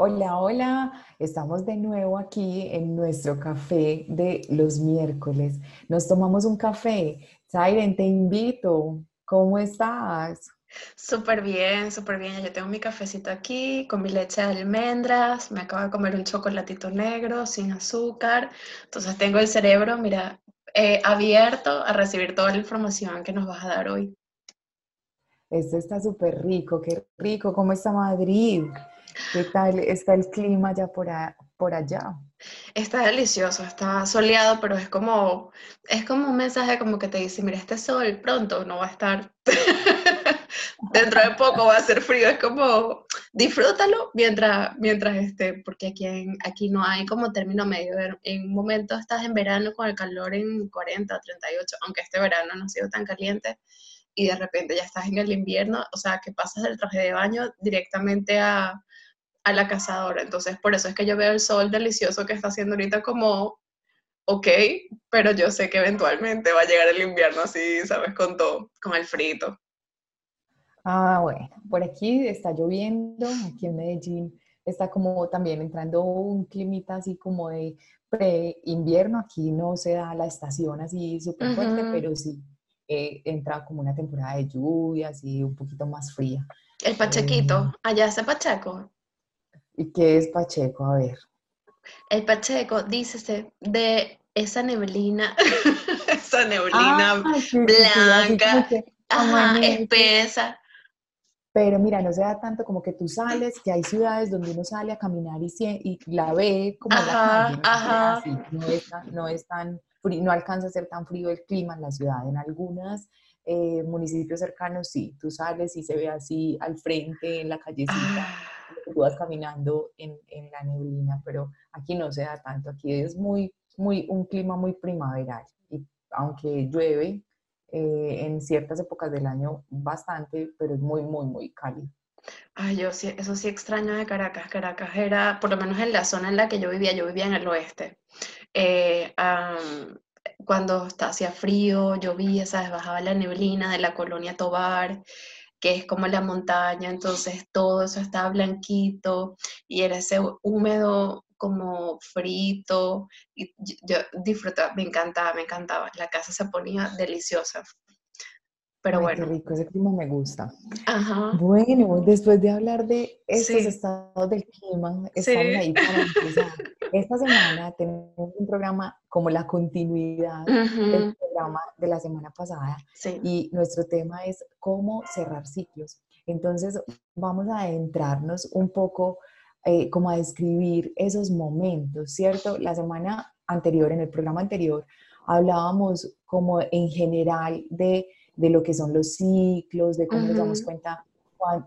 Hola, hola, estamos de nuevo aquí en nuestro café de los miércoles. Nos tomamos un café. Siren, te invito. ¿Cómo estás? Súper bien, súper bien. Yo tengo mi cafecito aquí con mi leche de almendras. Me acabo de comer un chocolatito negro sin azúcar. Entonces tengo el cerebro, mira, eh, abierto a recibir toda la información que nos vas a dar hoy. Esto está súper rico, qué rico. ¿Cómo está Madrid? ¿Qué tal está el clima ya por, por allá? Está delicioso, está soleado, pero es como, es como un mensaje como que te dice, mira, este sol pronto no va a estar, dentro de poco va a ser frío, es como, disfrútalo mientras, mientras esté, porque aquí, aquí no hay como término medio, en un momento estás en verano con el calor en 40, 38, aunque este verano no ha sido tan caliente, y de repente ya estás en el invierno, o sea, que pasas del traje de baño directamente a a la cazadora. Entonces, por eso es que yo veo el sol delicioso que está haciendo ahorita como, ok, pero yo sé que eventualmente va a llegar el invierno así, ¿sabes? Con todo, con el frito. Ah, bueno, por aquí está lloviendo, aquí en Medellín está como también entrando un climita así como de pre-invierno, aquí no se da la estación así súper fuerte, pero sí eh, entra como una temporada de lluvia, así un poquito más fría. El Pachequito, eh, allá hace Pacheco. ¿Y qué es Pacheco? A ver. El Pacheco, dícese, de esa neblina, esa neblina blanca, espesa. Pero mira, no se da tanto como que tú sales, que hay ciudades donde uno sale a caminar y, y la ve como la calle, ¿no? no, es tan, no alcanza a ser tan frío el clima en la ciudad. En algunas eh, municipios cercanos sí, tú sales y se ve así al frente, en la callecita. Ah tú vas caminando en, en, la neblina, pero aquí no se da tanto, aquí es muy, muy, un clima muy primaveral, y aunque llueve eh, en ciertas épocas del año bastante, pero es muy, muy, muy cálido. Ay, yo sí, eso sí extraño de Caracas. Caracas era, por lo menos en la zona en la que yo vivía, yo vivía en el oeste. Eh, cuando hacía frío, llovía, ¿sabes? Bajaba la neblina de la colonia Tobar que es como la montaña, entonces todo eso estaba blanquito y era ese húmedo como frito y yo disfrutaba, me encantaba, me encantaba. La casa se ponía deliciosa. Pero bueno. Qué rico, ese clima me gusta. Ajá. Bueno, después de hablar de estos estados del clima, estamos ahí para empezar. Esta semana tenemos un programa como la continuidad del programa de la semana pasada y nuestro tema es cómo cerrar ciclos. Entonces vamos a adentrarnos un poco eh, como a describir esos momentos, ¿cierto? La semana anterior, en el programa anterior, hablábamos como en general de de lo que son los ciclos, de cómo nos damos cuenta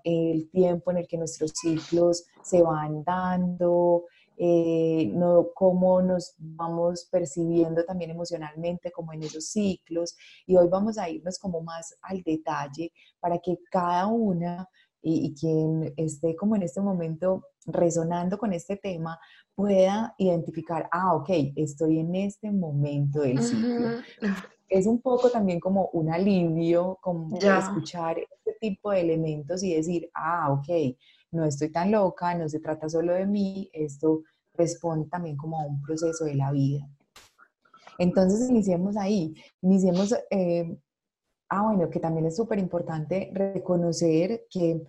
el tiempo en el que nuestros ciclos se van dando, eh, no, cómo nos vamos percibiendo también emocionalmente como en esos ciclos. Y hoy vamos a irnos como más al detalle para que cada una y, y, quien esté como en este momento resonando con este tema pueda identificar, ah, ok, estoy en este momento del ciclo es un poco también como un alivio, como escuchar este tipo de elementos y decir, ah, ok, no estoy tan loca, no se trata solo de mí, esto responde también como a un proceso de la vida. Entonces, iniciemos ahí, iniciemos, eh, ah, bueno, que también es súper importante reconocer que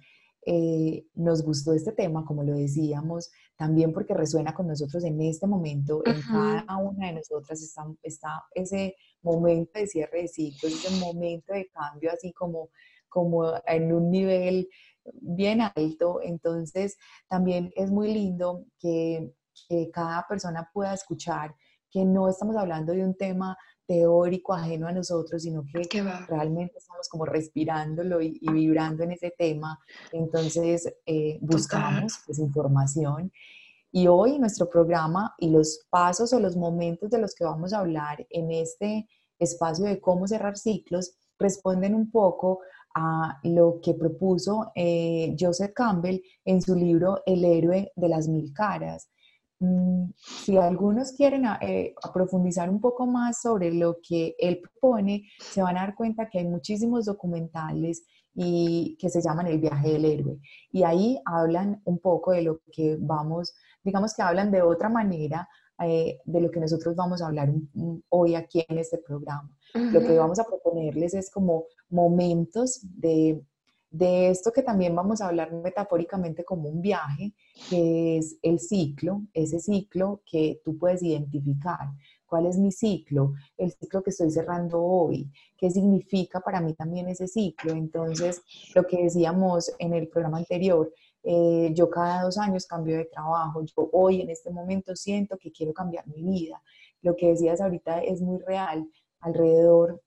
eh, nos gustó este tema, como lo decíamos, también porque resuena con nosotros en este momento, en cada una de nosotras está, está, ese momento de cierre de ciclos, ese momento de cambio así como, como en un nivel bien alto. Entonces, también es muy lindo que, que cada persona pueda escuchar que no estamos hablando de un tema teórico ajeno a nosotros, sino que realmente estamos como respirándolo y, vibrando en ese tema. Entonces, eh, buscamos pues, información. Y hoy nuestro programa y los pasos o los momentos de los que vamos a hablar en este espacio de cómo cerrar ciclos responden un poco a lo que propuso eh, Joseph Campbell en su libro El héroe de las mil caras. Mm, si algunos quieren eh, profundizar un poco más sobre lo que él propone, se van a dar cuenta que hay muchísimos documentales y que se llaman El viaje del héroe. Y ahí hablan un poco de lo que vamos, digamos que hablan de otra manera eh, de lo que nosotros vamos a hablar hoy aquí en este programa. Lo que vamos a proponerles es como momentos de, de esto que también vamos a hablar metafóricamente como un viaje, que es el ciclo, ese ciclo que tú puedes identificar. ¿Cuál es mi ciclo? El ciclo que estoy cerrando hoy. ¿Qué significa para mí también ese ciclo? Entonces, lo que decíamos en el programa anterior, eh, yo cada dos años cambio de trabajo, yo hoy en este momento siento que quiero cambiar mi vida. Lo que decías ahorita es muy real, alrededor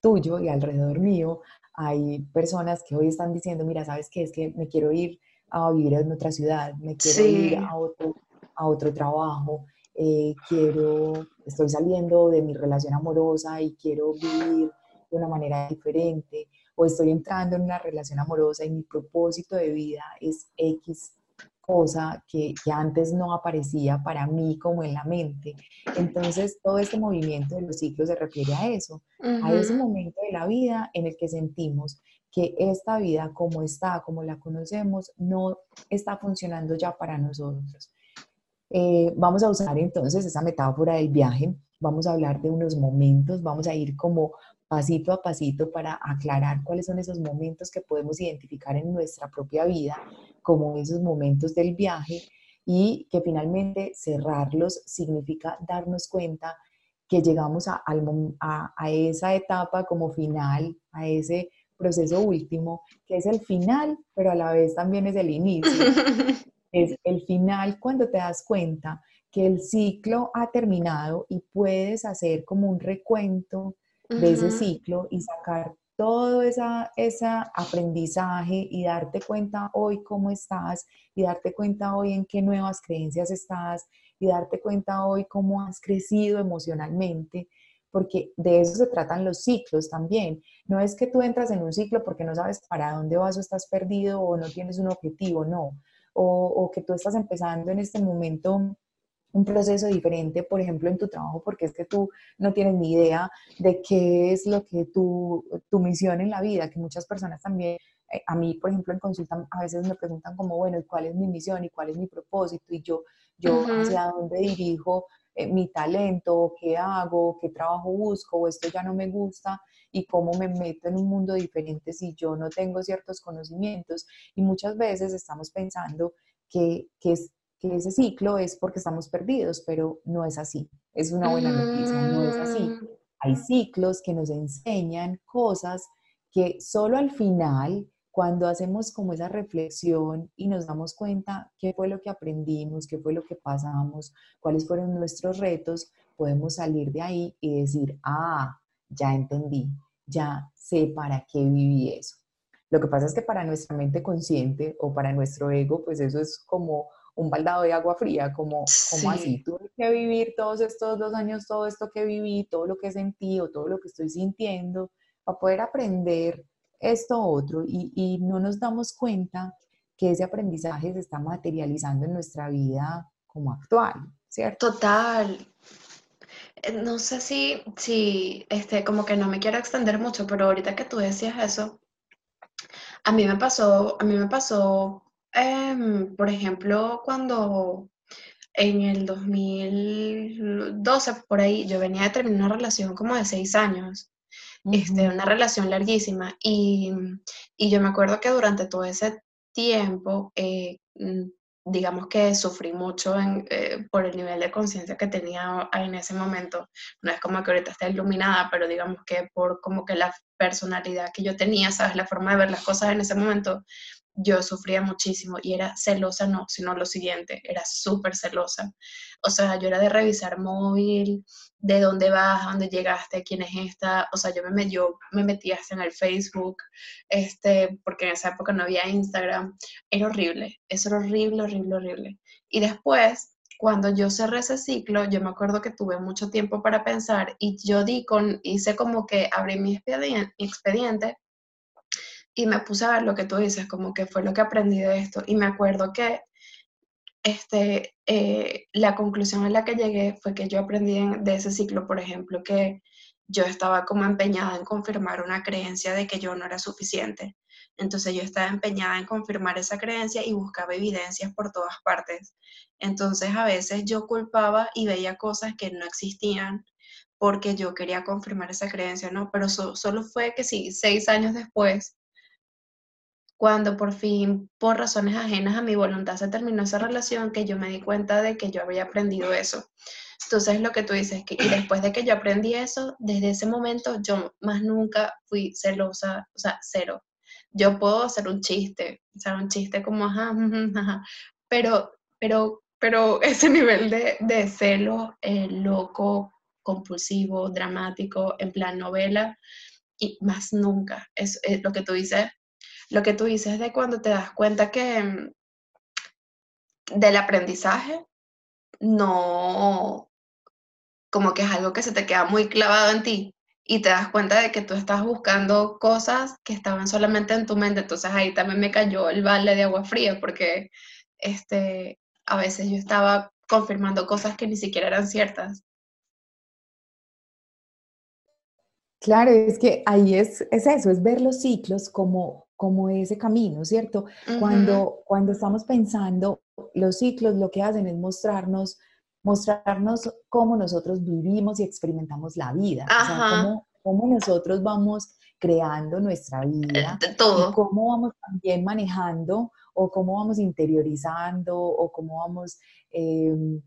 tuyo y alrededor mío hay personas que hoy están diciendo, mira, ¿sabes qué? Es que me quiero ir a vivir en otra ciudad, me quiero ir a otro, a otro trabajo, eh, quiero, estoy saliendo de mi relación amorosa y quiero vivir de una manera diferente o estoy entrando en una relación amorosa y mi propósito de vida es X cosa que, que, antes no aparecía para mí como en la mente. Entonces, todo este movimiento de los ciclos se refiere a eso, a ese momento de la vida en el que sentimos que esta vida como está, como la conocemos, no está funcionando ya para nosotros. Eh, vamos a usar entonces esa metáfora del viaje, vamos a hablar de unos momentos, vamos a ir como pasito a pasito para aclarar cuáles son esos momentos que podemos identificar en nuestra propia vida como esos momentos del viaje y que finalmente cerrarlos significa darnos cuenta que llegamos a, a, esa etapa como final, a ese proceso último, que es el final, pero a la vez también es el inicio. es el final cuando te das cuenta que el ciclo ha terminado y puedes hacer como un recuento de ese ciclo y sacar todo esa, ese aprendizaje y darte cuenta hoy cómo estás y darte cuenta hoy en qué nuevas creencias estás y darte cuenta hoy cómo has crecido emocionalmente, porque de eso se tratan los ciclos también. No es que tú entras en un ciclo porque no sabes para dónde vas o estás perdido o no tienes un objetivo, no. O, o que tú estás empezando en este momento un proceso diferente, por ejemplo, en tu trabajo, porque es que tú no tienes ni idea de qué es lo que tu, tu misión en la vida, que muchas personas también, eh, a mí, por ejemplo, en consulta a veces me preguntan como, bueno, ¿cuál es mi misión y cuál es mi propósito? Y yo, yo hacia dónde dirijo eh, mi talento, qué hago, qué trabajo busco, o esto ya no me gusta, y cómo me meto en un mundo diferente si yo no tengo ciertos conocimientos. Y muchas veces estamos pensando que, que es que ese ciclo es porque estamos perdidos, pero no es así. Es una buena noticia, no es así. Mm. Hay ciclos que nos enseñan cosas que solo al final, cuando hacemos como esa reflexión y nos damos cuenta qué fue lo que aprendimos, qué fue lo que pasamos, cuáles fueron nuestros retos, podemos salir de ahí y decir, ah, ya entendí, ya sé para qué viví eso. Lo que pasa es que para nuestra mente consciente o para nuestro ego, pues eso es como un baldado de agua fría, como, como así, tuve que vivir todos estos dos años, todo esto que viví, todo lo que sentí o todo lo que estoy sintiendo, para poder aprender esto otro y, y no nos damos cuenta que ese aprendizaje se está materializando en nuestra vida como actual, ¿cierto? Total. Eh, no sé si, si, este, como que no me quiero extender mucho, pero ahorita que tú decías eso, a mí me pasó, a mí me pasó Em, por ejemplo, cuando en el 2012, por ahí, yo venía de terminar una relación como de seis años, este, una relación larguísima, y, yo me acuerdo que durante todo ese tiempo, eh, mm, digamos que sufrí mucho eh, por el nivel de conciencia que tenía en ese momento. No es como que ahorita esté iluminada, pero digamos que por como que la personalidad que yo tenía, ¿sabes? La forma de ver las cosas en ese momento, yo sufría muchísimo y era celosa, no, sino lo siguiente, era súper celosa. O sea, yo era de revisar móvil, de dónde vas, a dónde llegaste, quién es esta. O sea, yo me, yo me metía hasta en el Facebook, este, porque en esa época no había Instagram. Era horrible, eso era horrible, horrible, horrible. Y después, cuando yo cerré ese ciclo, yo me acuerdo que tuve mucho tiempo para pensar y yo di con, hice como que abrí mi expediente y me puse a ver lo que tú dices, como que fue lo que aprendí de esto. Y me acuerdo que este, eh, la conclusión a la que llegué fue que yo aprendí de ese ciclo, por ejemplo, que yo estaba como empeñada en confirmar una creencia de que yo no era suficiente. Entonces yo estaba empeñada en confirmar esa creencia y buscaba evidencias por todas partes. Entonces a veces yo culpaba y veía cosas que no existían porque yo quería confirmar esa creencia, ¿no? Pero solo fue que sí, seis años después, cuando por fin, por razones ajenas a mi voluntad, se terminó esa relación, que yo me di cuenta de que yo había aprendido eso. Entonces, lo que tú dices, que, y después de que yo aprendí eso, desde ese momento yo más nunca fui celosa, o sea, cero. Yo puedo hacer un chiste, o sea, un chiste como, ajá, ajá, pero, pero, pero ese nivel de, de celo eh, loco, compulsivo, dramático, en plan novela, y más nunca. Es, es lo que tú dices, lo que tú dices de cuando te das cuenta que mm, del aprendizaje no, como que es algo que se te queda muy clavado en ti y te das cuenta de que tú estás buscando cosas que estaban solamente en tu mente. Entonces ahí también me cayó el balde de agua fría porque este, a veces yo estaba confirmando cosas que ni siquiera eran ciertas. Claro, es que ahí es, es eso, es ver los ciclos como como ese camino, ¿cierto? cuando, cuando estamos pensando, los ciclos lo que hacen es mostrarnos, mostrarnos cómo nosotros vivimos y experimentamos la vida, o sea, cómo, nosotros vamos creando nuestra vida, todo. cómo vamos también manejando o cómo vamos interiorizando o cómo vamos em,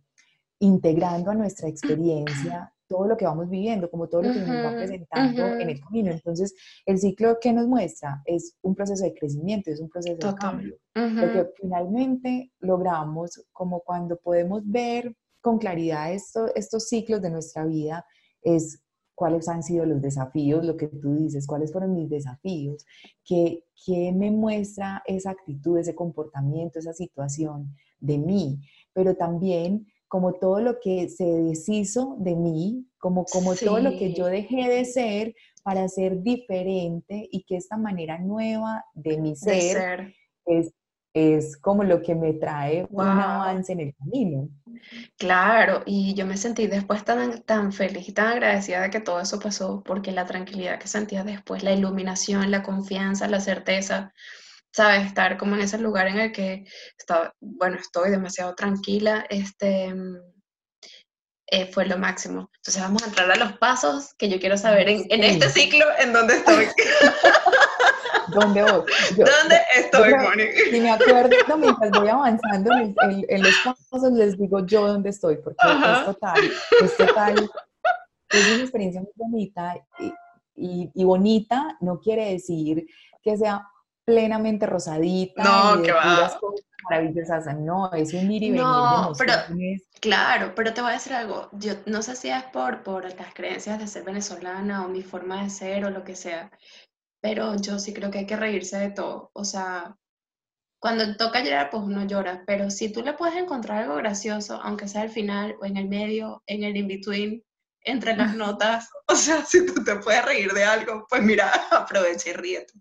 integrando a nuestra experiencia todo lo que vamos viviendo, como todo lo que nos va presentando en el camino. Entonces, el ciclo que nos muestra es un proceso de crecimiento, es un proceso de cambio. Lo que finalmente logramos, como cuando podemos ver con claridad esto, estos ciclos de nuestra vida, es cuáles han sido los desafíos, lo que tú dices, cuáles fueron mis desafíos, qué, qué me muestra esa actitud, ese comportamiento, esa situación de mí, pero también como todo lo que se deshizo de mí, como, como todo lo que yo dejé de ser para ser diferente y que esta manera nueva de mi ser, Es, es como lo que me trae un avance en el camino. Claro, y yo me sentí después tan, tan feliz y tan agradecida de que todo eso pasó, porque la tranquilidad que sentía después, la iluminación, la confianza, la certeza, ¿sabes? Estar como en ese lugar en el que, estaba, bueno, estoy demasiado tranquila, este, eh, fue lo máximo. Entonces vamos a entrar a los pasos que yo quiero saber en, este ciclo, en dónde estoy. ¿Dónde voy? ¿Dónde estoy, Moni? Si me acuerdo, mientras voy avanzando en, los pasos, les digo yo dónde estoy, porque es total, es total, es una experiencia muy bonita y, y bonita no quiere decir que sea plenamente rosadita. No, que va. maravillosas. No, es un ir y venir no, Pero, claro, pero te voy a decir algo. Yo no sé si es por, por las creencias de ser venezolana o mi forma de ser o lo que sea, pero yo sí creo que hay que reírse de todo. O sea, cuando toca llorar, pues uno llora, pero si tú le puedes encontrar algo gracioso, aunque sea al final o en el medio, en el in-between, entre las notas, o sea, si tú te puedes reír de algo, pues mira, aprovecha y ríete.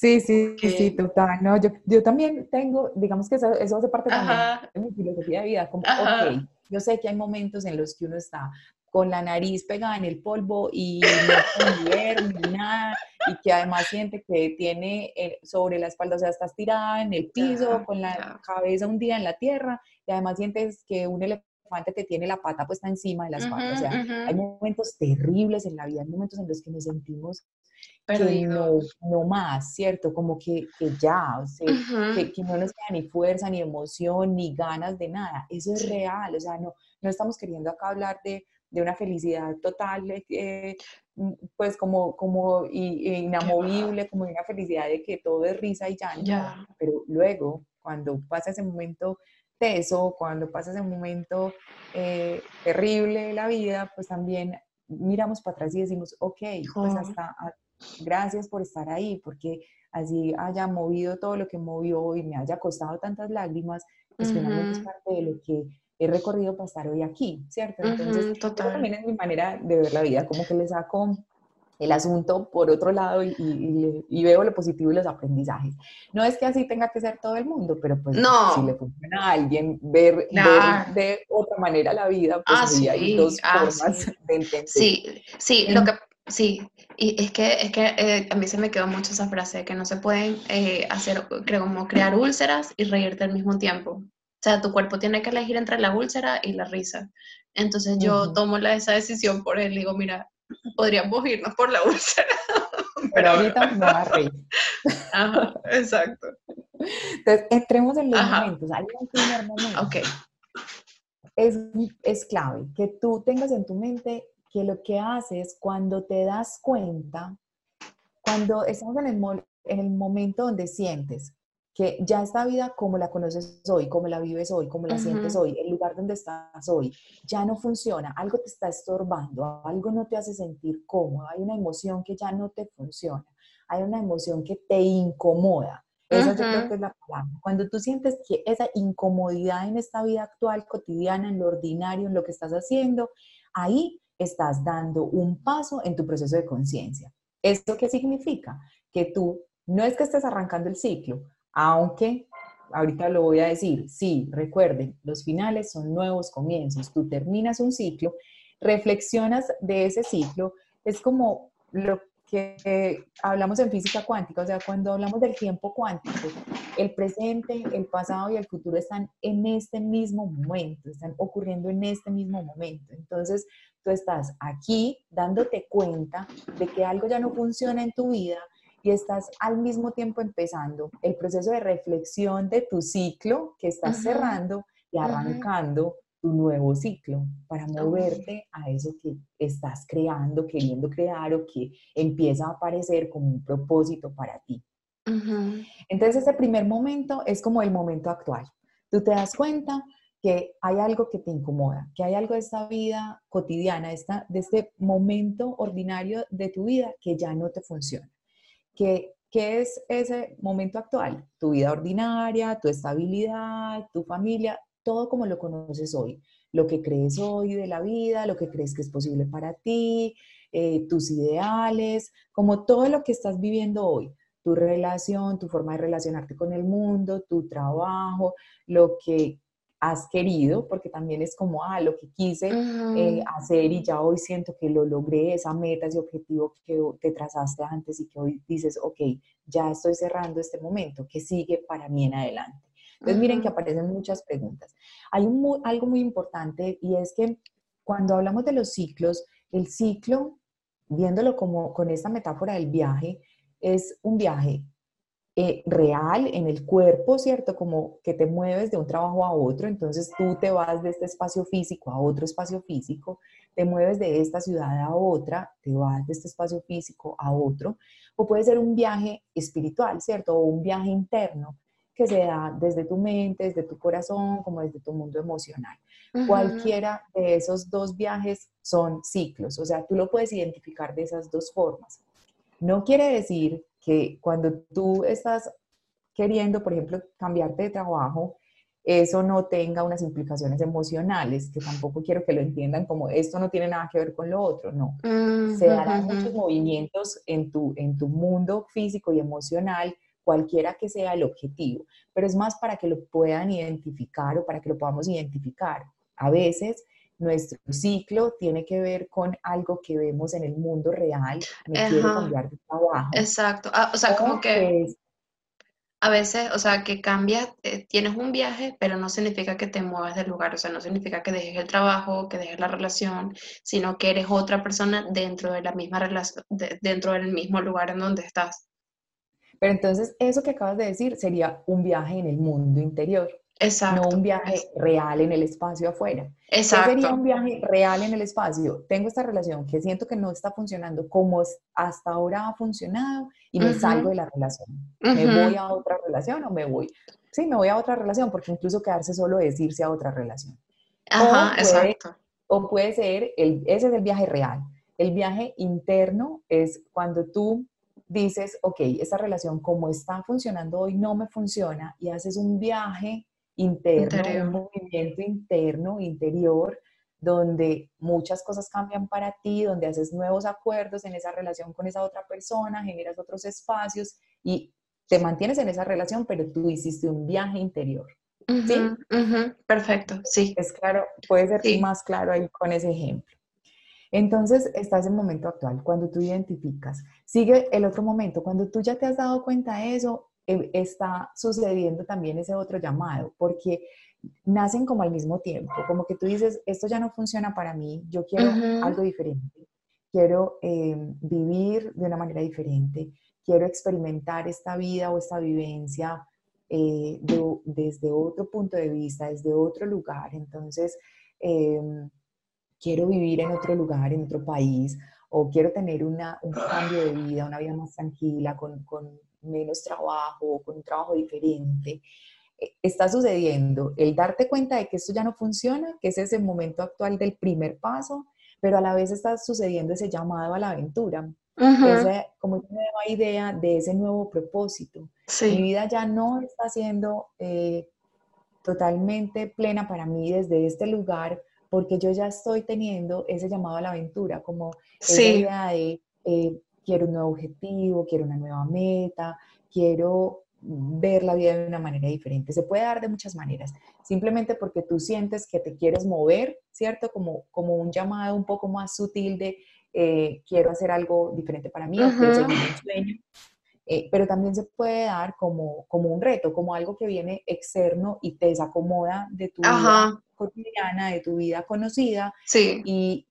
Sí, sí, sí, total. No, yo, yo también tengo, digamos que eso, eso hace parte de mi filosofía de vida, como, ok, yo sé que hay momentos en los que uno está con la nariz pegada en el polvo y no puede ni nada, y que además siente que tiene eh, sobre la espalda, o sea, estás tirada en el piso, con la cabeza un día en la tierra, y además sientes que un elefante te tiene la pata puesta encima de las patas. O sea, hay momentos terribles en la vida, hay momentos en los que nos sentimos que no, no, más, ¿cierto? Como que, que ya, o sea, que, que, no nos queda ni fuerza, ni emoción, ni ganas de nada. Eso es real, o sea, no, no estamos queriendo acá hablar de, de una felicidad total, eh, pues como, como inamovible, como una felicidad de que todo es risa y llanto, ya. pero luego, cuando pasa ese momento eso, cuando pasa ese momento eh, terrible de la vida, pues también miramos para atrás y decimos, ok, pues hasta, ah, gracias por estar ahí, porque así haya movido todo lo que movió y me haya costado tantas lágrimas, pues finalmente es parte de lo que he recorrido para estar hoy aquí, ¿cierto? Entonces, también es mi manera de ver la vida, como que le saco el asunto por otro lado y, veo lo positivo y los aprendizajes. No es que así tenga que ser todo el mundo, pero pues si le funciona a alguien ver, de otra manera la vida, pues ah, hay dos ah, formas de entender. Sí, sí, lo que sí, y es que, es que eh, a mí se me quedó mucho esa frase de que no se pueden eh, hacer, creo, como crear úlceras y reírte al mismo tiempo. O sea, tu cuerpo tiene que elegir entre la úlcera y la risa. Entonces yo tomo la, esa decisión por él. Digo, mira, podríamos irnos por la úlcera. Pero, ahorita no va a reír. Ajá, exacto. Entonces, entremos en los momentos. Hay un primer momento. Ok. Es, es clave que tú tengas en tu mente que lo que haces cuando te das cuenta, cuando estamos en el, en el momento donde sientes que ya esta vida como la conoces hoy, como la vives hoy, como la sientes hoy, el lugar donde estás hoy, ya no funciona, algo te está estorbando, algo no te hace sentir cómodo, hay una emoción que ya no te funciona, hay una emoción que te incomoda. Esa yo creo que es la palabra. Cuando tú sientes que esa incomodidad en esta vida actual, cotidiana, en lo ordinario, en lo que estás haciendo, ahí estás dando un paso en tu proceso de conciencia. ¿Esto qué significa? Que tú no es que estés arrancando el ciclo, aunque ahorita lo voy a decir, sí, recuerden, los finales son nuevos comienzos. Tú terminas un ciclo, reflexionas de ese ciclo, es como lo que hablamos en física cuántica, o sea, cuando hablamos del tiempo cuántico, el presente, el pasado y el futuro están en este mismo momento, están ocurriendo en este mismo momento. Entonces, tú estás aquí dándote cuenta de que algo ya no funciona en tu vida y estás al mismo tiempo empezando el proceso de reflexión de tu ciclo que estás cerrando y arrancando tu nuevo ciclo para moverte a eso que estás creando, queriendo crear o que empieza a aparecer como un propósito para ti. Entonces ese primer momento es como el momento actual. Tú te das cuenta que hay algo que te incomoda, que hay algo de esta vida cotidiana, de este momento ordinario de tu vida que ya no te funciona. ¿Qué, es ese momento actual? Tu vida ordinaria, tu estabilidad, tu familia, todo como lo conoces hoy, lo que crees hoy de la vida, lo que crees que es posible para ti, eh, tus ideales, como todo lo que estás viviendo hoy, tu relación, tu forma de relacionarte con el mundo, tu trabajo, lo que has querido, porque también es como, ah, lo que quise eh, hacer y ya hoy siento que lo logré, esa meta, ese objetivo que te trazaste antes y que hoy dices, ok, ya estoy cerrando este momento, ¿qué sigue para mí en adelante? Entonces, miren que aparecen muchas preguntas. Hay un, algo muy importante y es que cuando hablamos de los ciclos, el ciclo, viéndolo como con esta metáfora del viaje, es un viaje eh, real en el cuerpo, ¿cierto? Como que te mueves de un trabajo a otro, entonces tú te vas de este espacio físico a otro espacio físico, te mueves de esta ciudad a otra, te vas de este espacio físico a otro, o puede ser un viaje espiritual, ¿cierto? O un viaje interno que se da desde tu mente, desde tu corazón, como desde tu mundo emocional. Cualquiera de esos dos viajes son ciclos, o sea, tú lo puedes identificar de esas dos formas. No quiere decir que cuando tú estás queriendo, por ejemplo, cambiarte de trabajo, eso no tenga unas implicaciones emocionales, que tampoco quiero que lo entiendan como esto no tiene nada que ver con lo otro, no. Mm, Se darán muchos movimientos en tu, en tu mundo físico y emocional, cualquiera que sea el objetivo, pero es más para que lo puedan identificar o para que lo podamos identificar. A veces nuestro ciclo tiene que ver con algo que vemos en el mundo real, me quiero cambiar de trabajo. Exacto, ah, o sea, como que a veces, o sea, que cambias, eh, tienes un viaje, pero no significa que te muevas del lugar, o sea, no significa que dejes el trabajo, que dejes la relación, sino que eres otra persona dentro de la misma relación, dentro del mismo lugar en donde estás. Pero entonces, eso que acabas de decir sería un viaje en el mundo interior. Exacto. No un viaje real en el espacio afuera. Exacto. ¿Qué sería un viaje real en el espacio? Tengo esta relación que siento que no está funcionando como hasta ahora ha funcionado y me salgo de la relación. ¿Me voy a otra relación o me voy? Sí, me voy a otra relación porque incluso quedarse solo es irse a otra relación. Ajá, exacto. O puede ser, el, ese es el viaje real. El viaje interno es cuando tú dices, ok, esta relación como está funcionando hoy no me funciona y haces un viaje interno, un movimiento interno, interior, donde muchas cosas cambian para ti, donde haces nuevos acuerdos en esa relación con esa otra persona, generas otros espacios y te mantienes en esa relación, pero tú hiciste un viaje interior. ¿Sí? perfecto, sí. Es claro, puede ser más claro ahí con ese ejemplo. Entonces, estás en el momento actual, cuando tú identificas. Sigue el otro momento, cuando tú ya te has dado cuenta de eso, está sucediendo también ese otro llamado, porque nacen como al mismo tiempo, como que tú dices, esto ya no funciona para mí, yo quiero algo diferente, quiero em, vivir de una manera diferente, quiero experimentar esta vida o esta vivencia eh, desde otro punto de vista, desde otro lugar. Entonces, em, quiero vivir en otro lugar, en otro país, o quiero tener una, un cambio de vida, una vida más tranquila, con, con menos trabajo, con un trabajo diferente. Eh, está sucediendo el darte cuenta de que esto ya no funciona, que ese es el momento actual del primer paso, pero a la vez está sucediendo ese llamado a la aventura, esa, como una nueva idea de ese nuevo propósito. Mi vida ya no está siendo eh, totalmente plena para mí desde este lugar, porque yo ya estoy teniendo ese llamado a la aventura, como esa idea de eh, quiero un nuevo objetivo, quiero una nueva meta, quiero ver la vida de una manera diferente. Se puede dar de muchas maneras, simplemente porque tú sientes que te quieres mover, ¿cierto? Como, como un llamado un poco más sutil de eh, quiero hacer algo diferente para mí, o quiero seguir un sueño. Eh, pero también se puede dar como, como un reto, como algo que viene externo y te desacomoda de tu vida cotidiana, de tu vida conocida sí. y,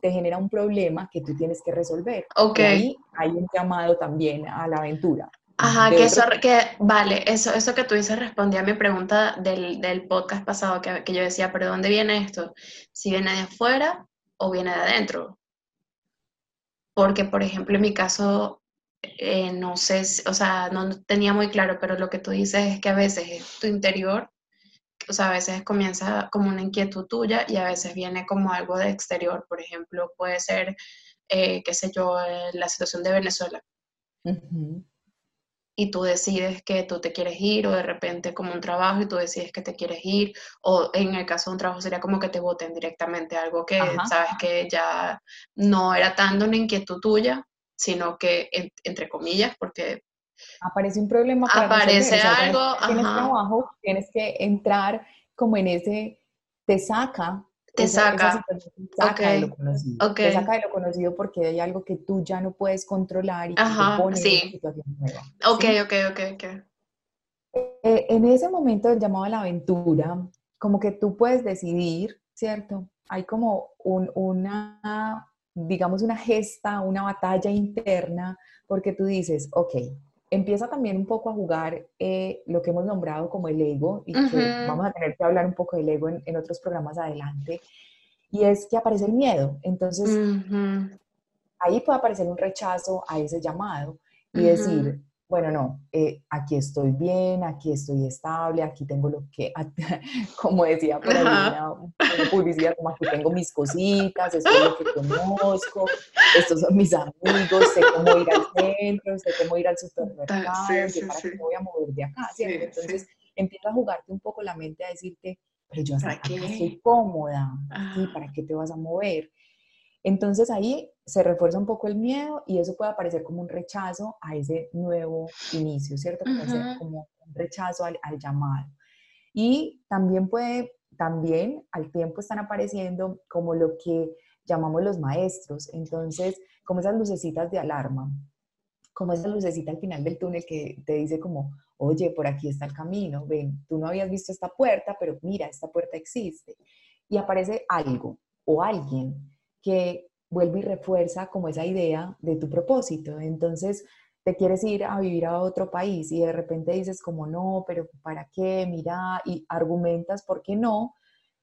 te genera un problema que tú tienes que resolver. Ok. Y ahí hay un llamado también a la aventura. Ajá, que eso, que, vale, eso, eso que tú dices respondía a mi pregunta del, del podcast pasado, que, que, yo decía, pero ¿dónde viene esto? ¿Si viene de afuera o viene de adentro? porque, por ejemplo, en mi caso, eh, no sé, o sea, no tenía muy claro, pero lo que tú dices es que a veces es tu interior, o sea, a veces comienza como una inquietud tuya y a veces viene como algo de exterior, por ejemplo, puede ser, eh, qué sé yo, eh, la situación de Venezuela. Y tú decides que tú te quieres ir o de repente como un trabajo y tú decides que te quieres ir o en el caso de un trabajo sería como que te voten directamente algo que sabes que ya no era tanto una inquietud tuya, sino que entre comillas porque aparece un problema para aparece algo, tienes trabajo, tienes que entrar como en ese te saca te saca. saca de lo conocido. Te saca de lo conocido porque hay algo que tú ya no puedes controlar y te pone en una situación nueva. Ok, ok, ok, ok. Eh, en ese momento del llamado a la aventura, como que tú puedes decidir, ¿cierto? Hay como una, digamos, una gesta, una batalla interna, porque tú dices, ok, empieza también un poco a jugar eh, lo que hemos nombrado como el ego, y que vamos a tener que hablar un poco del ego en, otros programas adelante, y es que aparece el miedo. Entonces, ahí puede aparecer un rechazo a ese llamado y decir, bueno, no, eh, aquí estoy bien, aquí estoy estable, aquí tengo lo que, como decía por ahí una, publicidad, como aquí tengo mis cositas, esto es lo que conozco, estos son mis amigos, sé cómo ir al centro, sé cómo ir al supermercado, sí, para qué me voy a mover de acá, Entonces empieza a jugarte un poco la mente a decirte, pero yo hasta acá estoy cómoda, ¿para qué te vas a mover? Entonces ahí se refuerza un poco el miedo y eso puede aparecer como un rechazo a ese nuevo inicio, ¿cierto? Puede ser como un rechazo al, llamado. Y también puede, también al tiempo están apareciendo como lo que llamamos los maestros, entonces como esas lucecitas de alarma, como esa lucecita al final del túnel que te dice como, oye, por aquí está el camino, ven, tú no habías visto esta puerta, pero mira, esta puerta existe. Y aparece algo o alguien que vuelve y refuerza como esa idea de tu propósito. Entonces, te quieres ir a vivir a otro país y de repente dices como no, pero ¿para qué? Mira, y argumentas por qué no.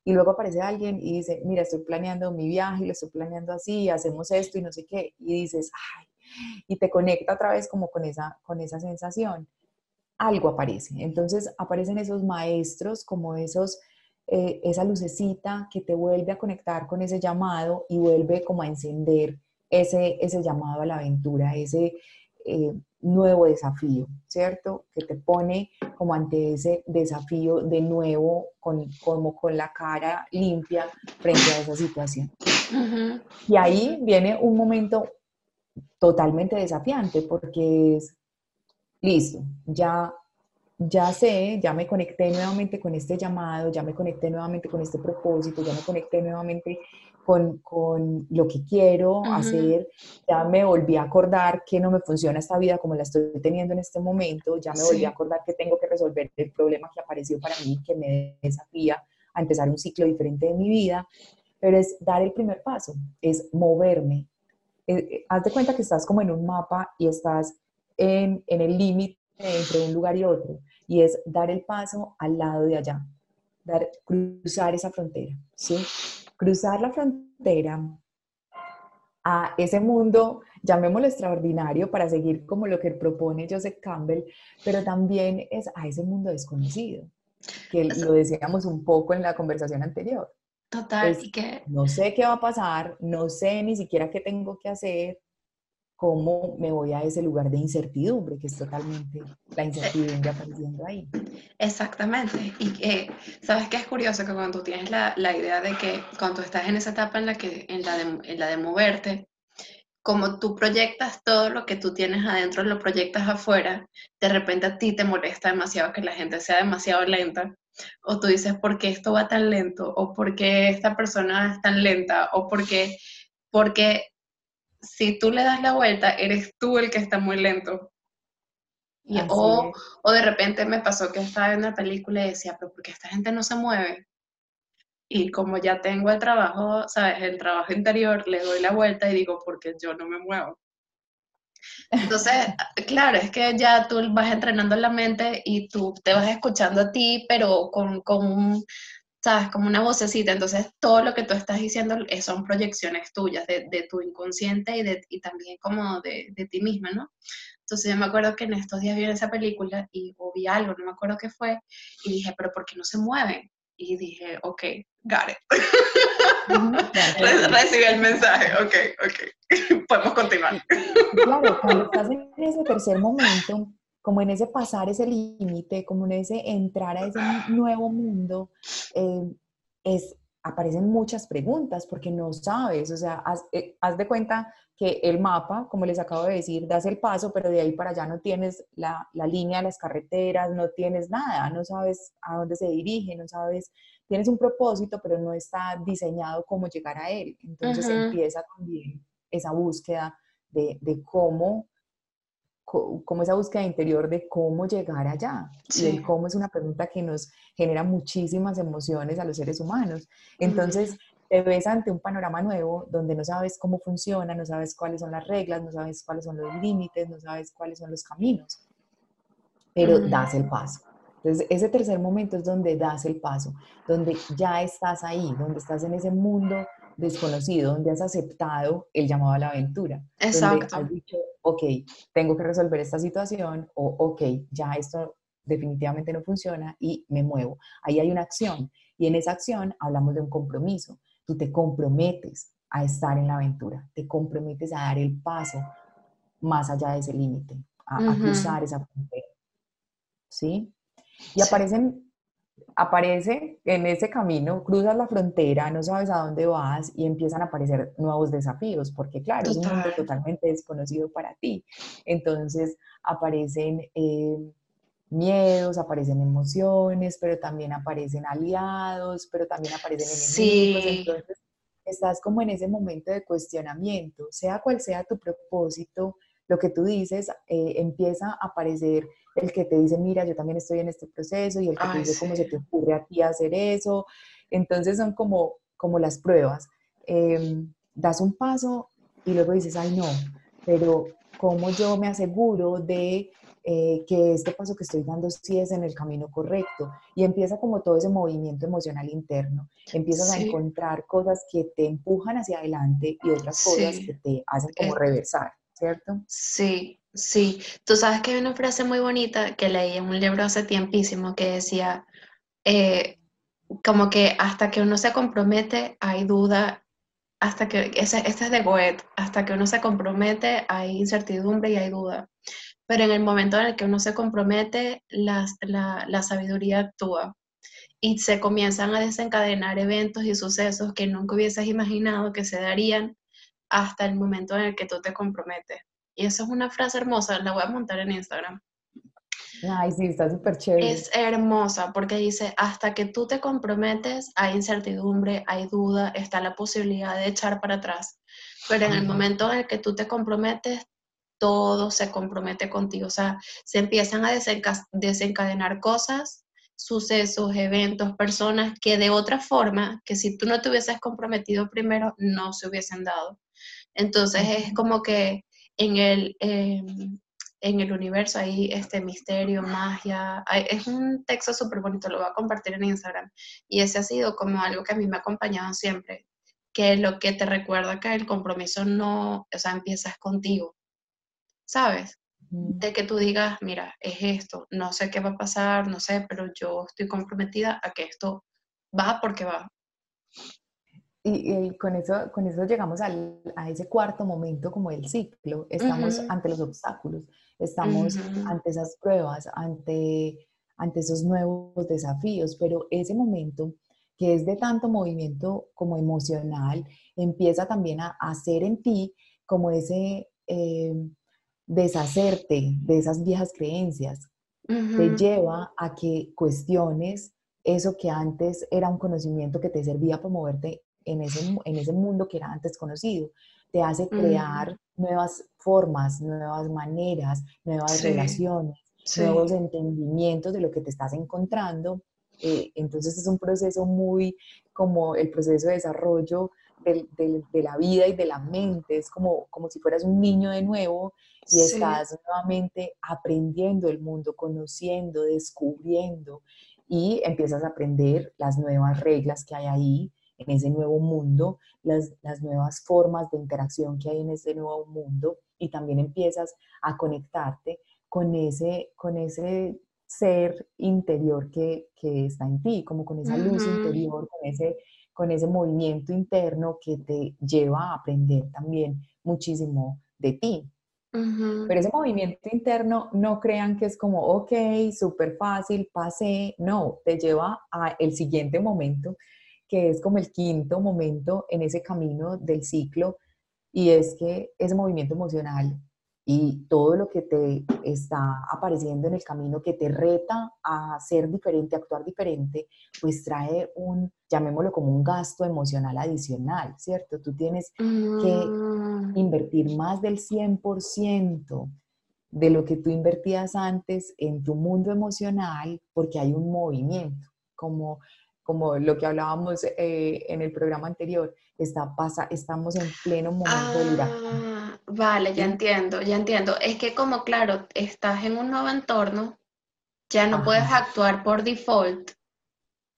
Y luego aparece alguien y dice, mira, estoy planeando mi viaje y lo estoy planeando así, hacemos esto y no sé qué. Y dices, ay, y te conecta otra vez como con esa, con esa sensación. Algo aparece. Entonces aparecen esos maestros como esos eh, esa lucecita que te vuelve a conectar con ese llamado y vuelve como a encender ese, ese llamado a la aventura, ese, eh, nuevo desafío, ¿cierto? Que te pone como ante ese desafío de nuevo, con, como con la cara limpia frente a esa situación. Y ahí viene un momento totalmente desafiante porque es, listo, ya ya sé, ya me conecté nuevamente con este llamado, ya me conecté nuevamente con este propósito, ya me conecté nuevamente con, con lo que quiero hacer, ya me volví a acordar que no me funciona esta vida como la estoy teniendo en este momento, ya me volví a acordar que tengo que resolver el problema que apareció para mí, que me desafía a empezar un ciclo diferente de mi vida, pero es dar el primer paso, es moverme. Eh, eh, haz de cuenta que estás como en un mapa y estás en, en el límite entre un lugar y otro y es dar el paso al lado de allá, dar, cruzar esa frontera, ¿sí? Cruzar la frontera a ese mundo, llamémoslo extraordinario, para seguir como lo que propone Joseph Campbell, pero también es a ese mundo desconocido, que lo decíamos un poco en la conversación anterior. Total, y que... No sé qué va a pasar, no sé ni siquiera qué tengo que hacer, cómo me voy a ese lugar de incertidumbre, que es totalmente la incertidumbre apareciendo ahí. Exactamente. Y que, ¿sabes qué es curioso? Que cuando tú tienes la, la, idea de que cuando estás en esa etapa en la, que, en, la de, en la de moverte, como tú proyectas todo lo que tú tienes adentro, lo proyectas afuera, de repente a ti te molesta demasiado que la gente sea demasiado lenta, o tú dices, ¿por qué esto va tan lento? ¿O por qué esta persona es tan lenta? ¿O por qué? Porque si tú le das la vuelta, eres tú el que está muy lento. o, o, de repente me pasó que estaba en una película y decía, pero ¿por qué esta gente no se mueve? Y como ya tengo el trabajo, ¿sabes? El trabajo interior, le doy la vuelta y digo, porque yo no me muevo. Entonces, claro, es que ya tú vas entrenando la mente y tú te vas escuchando a ti, pero con, con un, ¿sabes? Como una vocecita. Entonces, todo lo que tú estás diciendo son proyecciones tuyas, de, de tu inconsciente y, de, y también como de, de, ti misma, ¿no? Entonces, yo me acuerdo que en estos días vi esa película y o vi algo, no me acuerdo qué fue, y dije, pero ¿por qué no se mueven? Y dije, ok, got it. Recibí el mensaje, ok, ok, podemos continuar. Claro, cuando estás en ese tercer momento, como en ese pasar ese límite, como en ese entrar a ese nuevo mundo, eh, es, aparecen muchas preguntas porque no sabes, o sea, haz, eh, haz, de cuenta que el mapa, como les acabo de decir, das el paso, pero de ahí para allá no tienes la, la línea, las carreteras, no tienes nada, no sabes a dónde se dirige, no sabes, tienes un propósito, pero no está diseñado cómo llegar a él. Entonces empieza también esa búsqueda de, de cómo como esa búsqueda interior de cómo llegar allá. Y el cómo es una pregunta que nos genera muchísimas emociones a los seres humanos. Entonces, te ves ante un panorama nuevo donde no sabes cómo funciona, no sabes cuáles son las reglas, no sabes cuáles son los límites, no sabes cuáles son los caminos, pero das el paso. Entonces, ese tercer momento es donde das el paso, donde ya estás ahí, donde estás en ese mundo desconocido, donde has aceptado el llamado a la aventura. Exacto. Donde has dicho, ok, tengo que resolver esta situación o ok, ya esto definitivamente no funciona y me muevo. Ahí hay una acción y en esa acción hablamos de un compromiso. Tú te comprometes a estar en la aventura, te comprometes a dar el paso más allá de ese límite, a, cruzar esa frontera. ¿Sí? Y aparecen aparece en ese camino, cruzas la frontera, no sabes a dónde vas y empiezan a aparecer nuevos desafíos, porque claro, es un mundo totalmente desconocido para ti. Entonces aparecen eh, miedos, aparecen emociones, pero también aparecen aliados, pero también aparecen enemigos. Entonces estás como en ese momento de cuestionamiento, sea cual sea tu propósito, lo que tú dices, eh, empieza a aparecer el que te dice, mira, yo también estoy en este proceso y el que te dice cómo se te ocurre a ti hacer eso. Entonces son como, como las pruebas. Em, das un paso y luego dices, ay no, pero ¿cómo yo me aseguro de eh, que este paso que estoy dando sí es en el camino correcto? Y empieza como todo ese movimiento emocional interno. Empiezas a encontrar cosas que te empujan hacia adelante y otras cosas que te hacen como reversar. ¿cierto? Sí, sí. Tú sabes que hay una frase muy bonita que leí en un libro hace tiempísimo que decía, eh, como que hasta que uno se compromete hay duda, hasta que, este es de Goethe, hasta que uno se compromete hay incertidumbre y hay duda. pero en el momento en el que uno se compromete, la, la sabiduría actúa y se comienzan a desencadenar eventos y sucesos que nunca hubieses imaginado que se darían hasta el momento en el que tú te comprometes. Y eso es una frase hermosa, la voy a montar en Instagram. Ay, sí, está súper chévere. Es hermosa porque dice, hasta que tú te comprometes, hay incertidumbre, hay duda, está la posibilidad de echar para atrás. Pero en el momento en el que tú te comprometes, todo se compromete contigo. O sea, se empiezan a desencadenar cosas, sucesos, eventos, personas que de otra forma, que si tú no te hubieses comprometido primero, no se hubiesen dado. Entonces es como que en el, em, en el universo hay este misterio, magia. es un texto súper bonito, lo voy a compartir en Instagram. Y ese ha sido como algo que a mí me ha acompañado siempre, que lo que te recuerda que el compromiso no, o sea, empiezas contigo, ¿sabes? De que tú digas, mira, es esto, no sé qué va a pasar, no sé, pero yo estoy comprometida a que esto va porque va. Y, con, eso, con eso llegamos a ese cuarto momento como el ciclo. Estamos ante los obstáculos, estamos ante esas pruebas, ante, ante esos nuevos desafíos, pero ese momento que es de tanto movimiento como emocional, empieza también a hacer en ti como ese eh, deshacerte de esas viejas creencias. Te lleva a que cuestiones eso que antes era un conocimiento que te servía para moverte en ese, en ese mundo que era antes conocido. Te hace crear nuevas formas, nuevas maneras, nuevas relaciones, nuevos entendimientos de lo que te estás encontrando. Eh, entonces es un proceso muy como el proceso de desarrollo de, de, la vida y de la mente. Es como, como si fueras un niño de nuevo y estás nuevamente aprendiendo el mundo, conociendo, descubriendo y empiezas a aprender las nuevas reglas que hay ahí, en ese nuevo mundo, las, las nuevas formas de interacción que hay en ese nuevo mundo y también empiezas a conectarte con ese, con ese ser interior que, que está en ti, como con esa luz interior, con ese, con ese movimiento interno que te lleva a aprender también muchísimo de ti. Pero ese movimiento interno no crean que es como, ok, súper fácil, pasé, no, te lleva a el siguiente momento que es como el quinto momento en ese camino del ciclo, y es que ese movimiento emocional y todo lo que te está apareciendo en el camino que te reta a ser diferente, a actuar diferente, pues trae un, llamémoslo como un gasto emocional adicional, ¿cierto? Tú tienes que mm. invertir más del 100% de lo que tú invertías antes en tu mundo emocional porque hay un movimiento, como como lo que hablábamos eh, en el programa anterior, está, pasa, estamos en pleno momento del ah, Vale, ya entiendo, ya entiendo. Es que como, claro, estás en un nuevo entorno, ya no puedes actuar por default,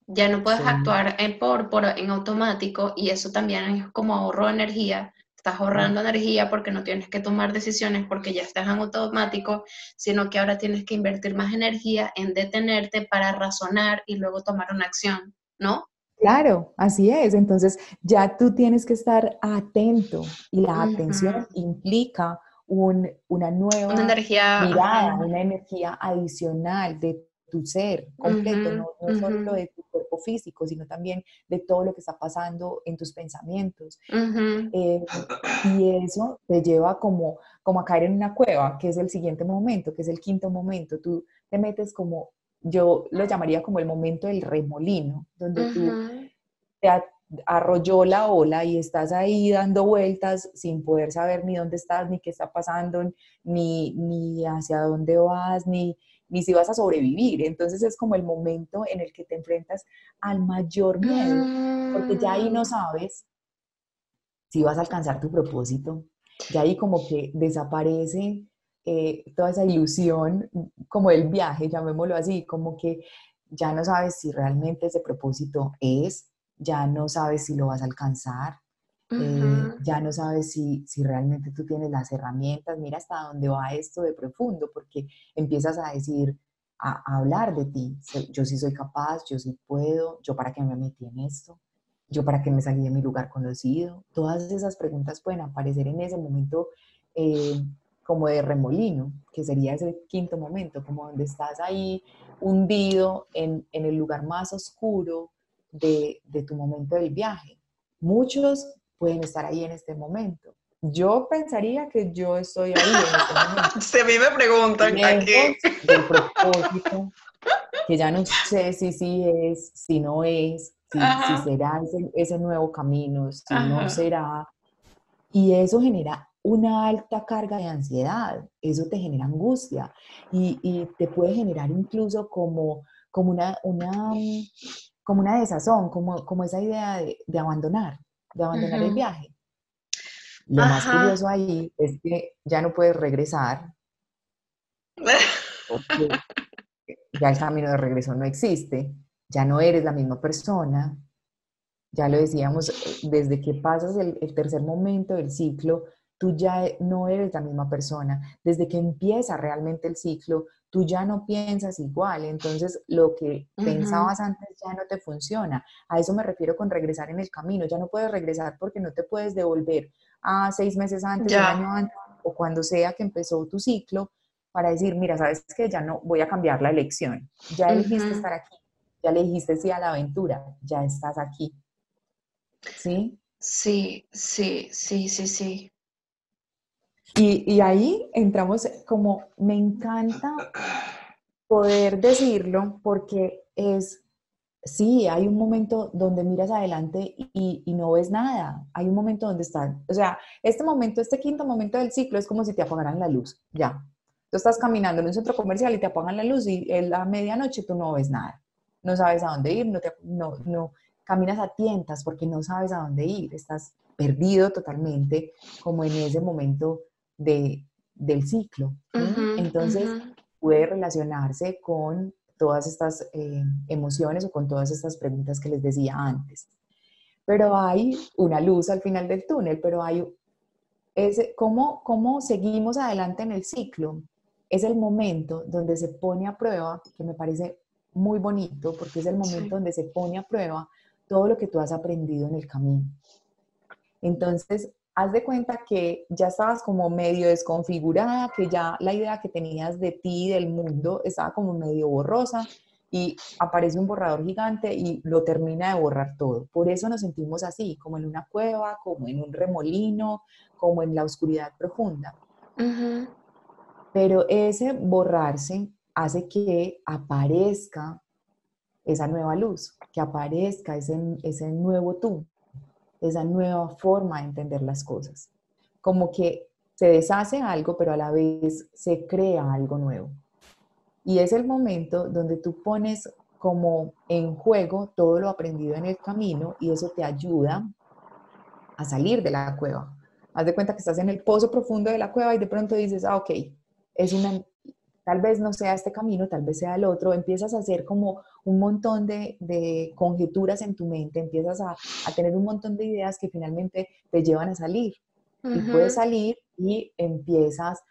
ya no puedes actuar en, por, por, en automático y eso también es como ahorro de energía. Estás ahorrando energía porque no tienes que tomar decisiones porque ya estás en automático, sino que ahora tienes que invertir más energía en detenerte para razonar y luego tomar una acción. ¿no? Claro, así es. Entonces ya tú tienes que estar atento y la atención implica una nueva energía, mirada, una energía adicional de tu ser completo, no, solo de tu cuerpo físico, sino también de todo lo que está pasando en tus pensamientos. Eh, y eso te lleva como, como a caer en una cueva, que es el siguiente momento, que es el quinto momento. Tú te metes como yo lo llamaría como el momento del remolino, donde tú te arrolló la ola y estás ahí dando vueltas sin poder saber ni dónde estás, ni qué está pasando, ni, ni hacia dónde vas, ni, ni si vas a sobrevivir. Entonces es como el momento en el que te enfrentas al mayor miedo, porque ya ahí no mm. sabes si vas a alcanzar tu propósito, ya ahí como que desaparece eh, toda esa ilusión como el viaje, llamémoslo así, como que ya no sabes si realmente ese propósito es, ya no sabes si lo vas a alcanzar, eh, ya no sabes si, si realmente tú tienes las herramientas, mira hasta dónde va esto de profundo, porque empiezas a decir, a, hablar de ti, yo sí soy capaz, yo sí puedo, yo para qué me metí en esto, yo para qué me salí de mi lugar conocido, todas esas preguntas pueden aparecer en ese momento. Eh, como de remolino, que sería ese quinto momento, como donde estás ahí hundido en, en el lugar más oscuro de, de tu momento del viaje. Muchos pueden estar ahí en este momento. Yo pensaría que yo estoy ahí en este momento. Si a mí me preguntan aquí. Del propósito, que ya no sé si sí es, si no es, si, será ese, nuevo camino, si no será. Y eso genera una alta carga de ansiedad, eso te genera angustia y, y te puede generar incluso como, como, una, una, como una desazón, como, como esa idea de, de abandonar, de abandonar el viaje. Lo más curioso ahí es que ya no puedes regresar, ya el camino de regreso no existe, ya no eres la misma persona, ya lo decíamos, desde que pasas el, tercer momento del ciclo, tú ya no eres la misma persona. Desde que empieza realmente el ciclo, tú ya no piensas igual. Entonces, lo que pensabas antes ya no te funciona. A eso me refiero con regresar en el camino. Ya no puedes regresar porque no te puedes devolver a seis meses antes, un año antes, o cuando sea que empezó tu ciclo, para decir, mira, sabes que ya no voy a cambiar la elección. Ya elegiste estar aquí. Ya le dijiste sí a la aventura. Ya estás aquí. ¿Sí? Sí, sí, sí, sí, sí. Y, ahí entramos como, me encanta poder decirlo porque es, sí, hay un momento donde miras adelante y, y, no ves nada. Hay un momento donde estás, o sea, este momento, este quinto momento del ciclo es como si te apagaran la luz, ya. Tú estás caminando en un centro comercial y te apagan la luz y en la medianoche tú no ves nada. No sabes a dónde ir, no, te, no, no, caminas a tientas porque no sabes a dónde ir, estás perdido totalmente como en ese momento de, del ciclo. Entonces puede relacionarse con todas estas eh, emociones o con todas estas preguntas que les decía antes. Pero hay una luz al final del túnel, pero hay ese, ¿cómo, ¿cómo seguimos adelante en el ciclo? Es el momento donde se pone a prueba, que me parece muy bonito, porque es el momento donde se pone a prueba todo lo que tú has aprendido en el camino. Entonces, haz de cuenta que ya estabas como medio desconfigurada, que ya la idea que tenías de ti, del mundo, estaba como medio borrosa y aparece un borrador gigante y lo termina de borrar todo. Por eso nos sentimos así, como en una cueva, como en un remolino, como en la oscuridad profunda. Pero ese borrarse hace que aparezca esa nueva luz, que aparezca ese, ese nuevo tú, esa nueva forma de entender las cosas. Como que se deshace algo, pero a la vez se crea algo nuevo. Y es el momento donde tú pones como en juego todo lo aprendido en el camino y eso te ayuda a salir de la cueva. Haz de cuenta que estás en el pozo profundo de la cueva y de pronto dices, ah, ok, es una, tal vez no sea este camino, tal vez sea el otro, empiezas a hacer como un montón de, conjeturas en tu mente, empiezas a, tener un montón de ideas que finalmente te llevan a salir. Y puedes salir y empiezas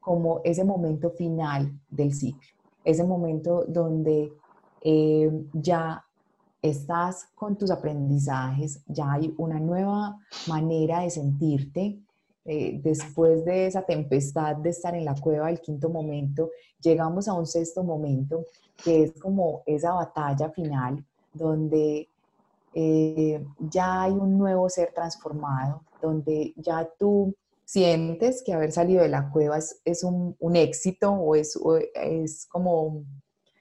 como ese momento final del ciclo, ese momento donde eh, ya estás con tus aprendizajes, ya hay una nueva manera de sentirte, eh, después de esa tempestad de estar en la cueva del quinto momento, llegamos a un sexto momento, que es como esa batalla final, donde eh, ya hay un nuevo ser transformado, donde ya tú sientes que haber salido de la cueva es, un, éxito o es, es como,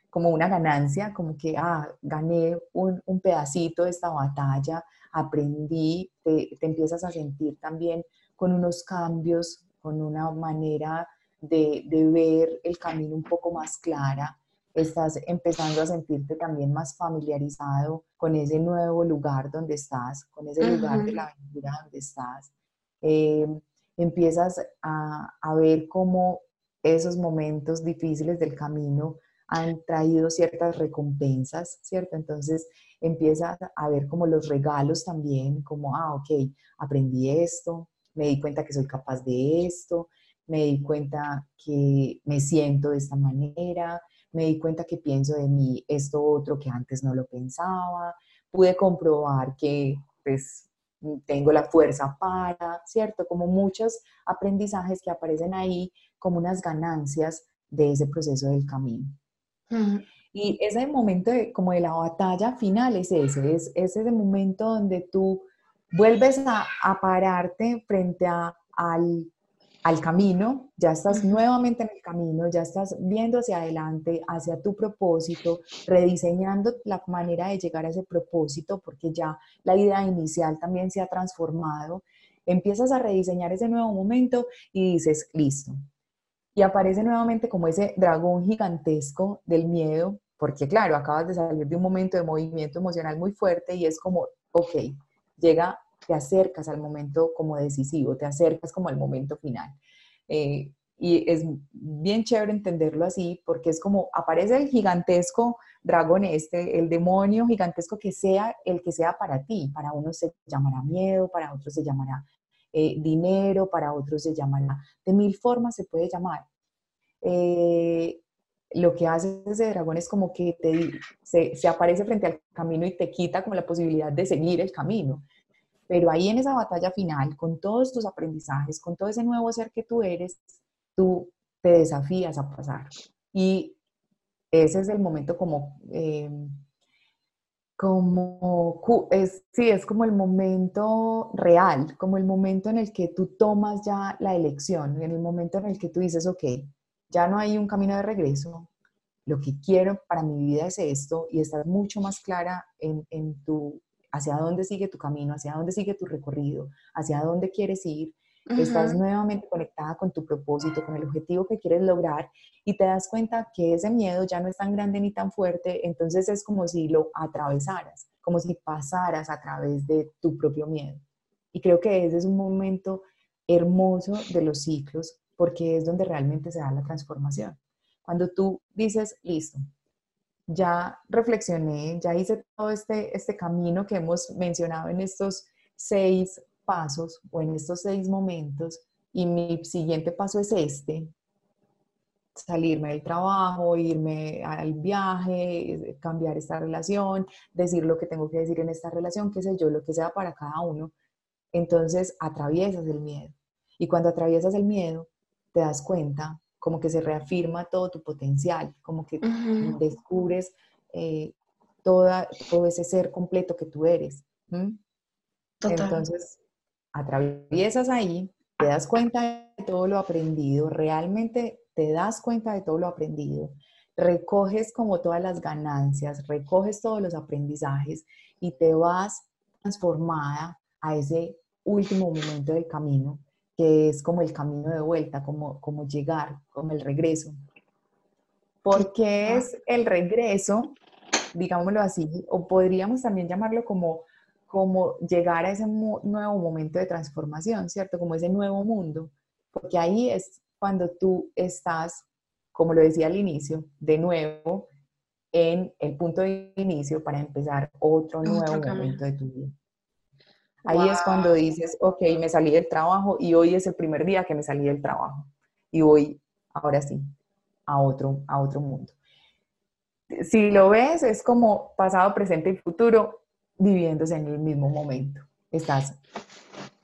como una ganancia, como que, ah, gané un, pedacito de esta batalla, aprendí, te, te empiezas a sentir también con unos cambios, con una manera de, ver el camino un poco más clara, estás empezando a sentirte también más familiarizado con ese nuevo lugar donde estás, con ese lugar de la aventura donde estás. Em, empiezas a, a, ver cómo esos momentos difíciles del camino han traído ciertas recompensas, ¿cierto? Entonces empiezas a ver como los regalos también, como, ah, ok, aprendí esto, me di cuenta que soy capaz de esto, me di cuenta que me siento de esta manera, me di cuenta que pienso de mí esto otro que antes no lo pensaba, pude comprobar que pues tengo la fuerza para, ¿cierto? Como muchos aprendizajes que aparecen ahí como unas ganancias de ese proceso del camino. Y ese momento de, como de la batalla final es ese, es, ese momento donde tú vuelves a, pararte frente a, al, al, camino, ya estás nuevamente en el camino, ya estás viendo hacia adelante, hacia tu propósito, rediseñando la manera de llegar a ese propósito, porque ya la idea inicial también se ha transformado. Empiezas a rediseñar ese nuevo momento y dices, listo, y aparece nuevamente como ese dragón gigantesco del miedo, porque claro, acabas de salir de un momento de movimiento emocional muy fuerte y es como, ok, llega, te acercas al momento como decisivo, te acercas como al momento final. Eh, y es bien chévere entenderlo así, porque es como aparece el gigantesco dragón este, el demonio gigantesco que sea el que sea para ti. Para unos se llamará miedo, para otros se llamará eh, dinero, para otros se llamará, de mil formas se puede llamar. Eh, lo que hace ese dragón es como que te, se, aparece frente al camino y te quita como la posibilidad de seguir el camino. Pero ahí en esa batalla final, con todos tus aprendizajes, con todo ese nuevo ser que tú eres, tú te desafías a pasar. Y ese es el momento como eh, como, es, sí, es como el momento real, como el momento en el que tú tomas ya la elección, en el momento en el que tú dices, ok, ya no hay un camino de regreso, lo que quiero para mi vida es esto y estar mucho más clara en, en tu, hacia dónde sigue tu camino, hacia dónde sigue tu recorrido, hacia dónde quieres ir estás nuevamente conectada con tu propósito, con el objetivo que quieres lograr y te das cuenta que ese miedo ya no es tan grande ni tan fuerte, entonces es como si lo atravesaras, como si pasaras a través de tu propio miedo. Y creo que ese es un momento hermoso de los ciclos porque es donde realmente se da la transformación. Cuando tú dices, listo, ya reflexioné, ya hice todo este, este camino que hemos mencionado en estos seis pasos o en estos seis momentos y mi siguiente paso es este, salirme del trabajo, irme al viaje, cambiar esta relación, decir lo que tengo que decir en esta relación, qué sé yo, lo que sea para cada uno. Entonces atraviesas el miedo. Y cuando atraviesas el miedo, te das cuenta como que se reafirma todo tu potencial, como que descubres eh, toda, todo ese ser completo que tú eres. Entonces, atraviesas ahí, te das cuenta de todo lo aprendido, realmente te das cuenta de todo lo aprendido, recoges como todas las ganancias, recoges todos los aprendizajes y te vas transformada a ese último momento del camino, que es como el camino de vuelta, como, como llegar, como el regreso. Porque es el regreso, digámoslo así, o podríamos también llamarlo como como llegar a ese nuevo momento de transformación, ¿cierto? Como ese nuevo mundo, porque ahí es cuando tú estás, como lo decía al inicio, de nuevo en el punto de inicio para empezar otro nuevo momento de tu vida. Ahí es cuando dices, ok, me salí del trabajo y hoy es el primer día que me salí del trabajo y voy, ahora sí, a otro, a otro mundo. Si lo ves, es como pasado, presente y futuro viviéndose en el mismo momento. Estás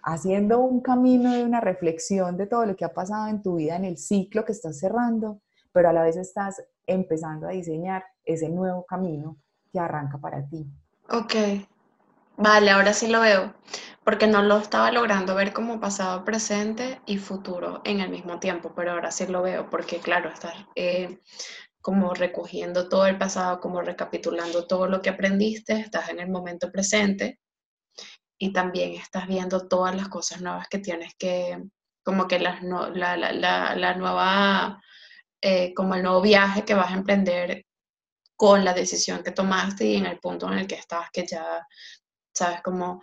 haciendo un camino de una reflexión de todo lo que ha pasado en tu vida, en el ciclo que estás cerrando, pero a la vez estás empezando a diseñar ese nuevo camino que arranca para ti. Ok, vale, ahora sí lo veo, porque no lo estaba logrando ver como pasado, presente y futuro en el mismo tiempo, pero ahora sí lo veo, porque claro, estás eh, como recogiendo todo el pasado, como recapitulando todo lo que aprendiste, estás en el momento presente y también estás viendo todas las cosas nuevas que tienes que, como que la, la, nueva, eh, como el nuevo viaje que vas a emprender con la decisión que tomaste y en el punto en el que estás, que ya, sabes, como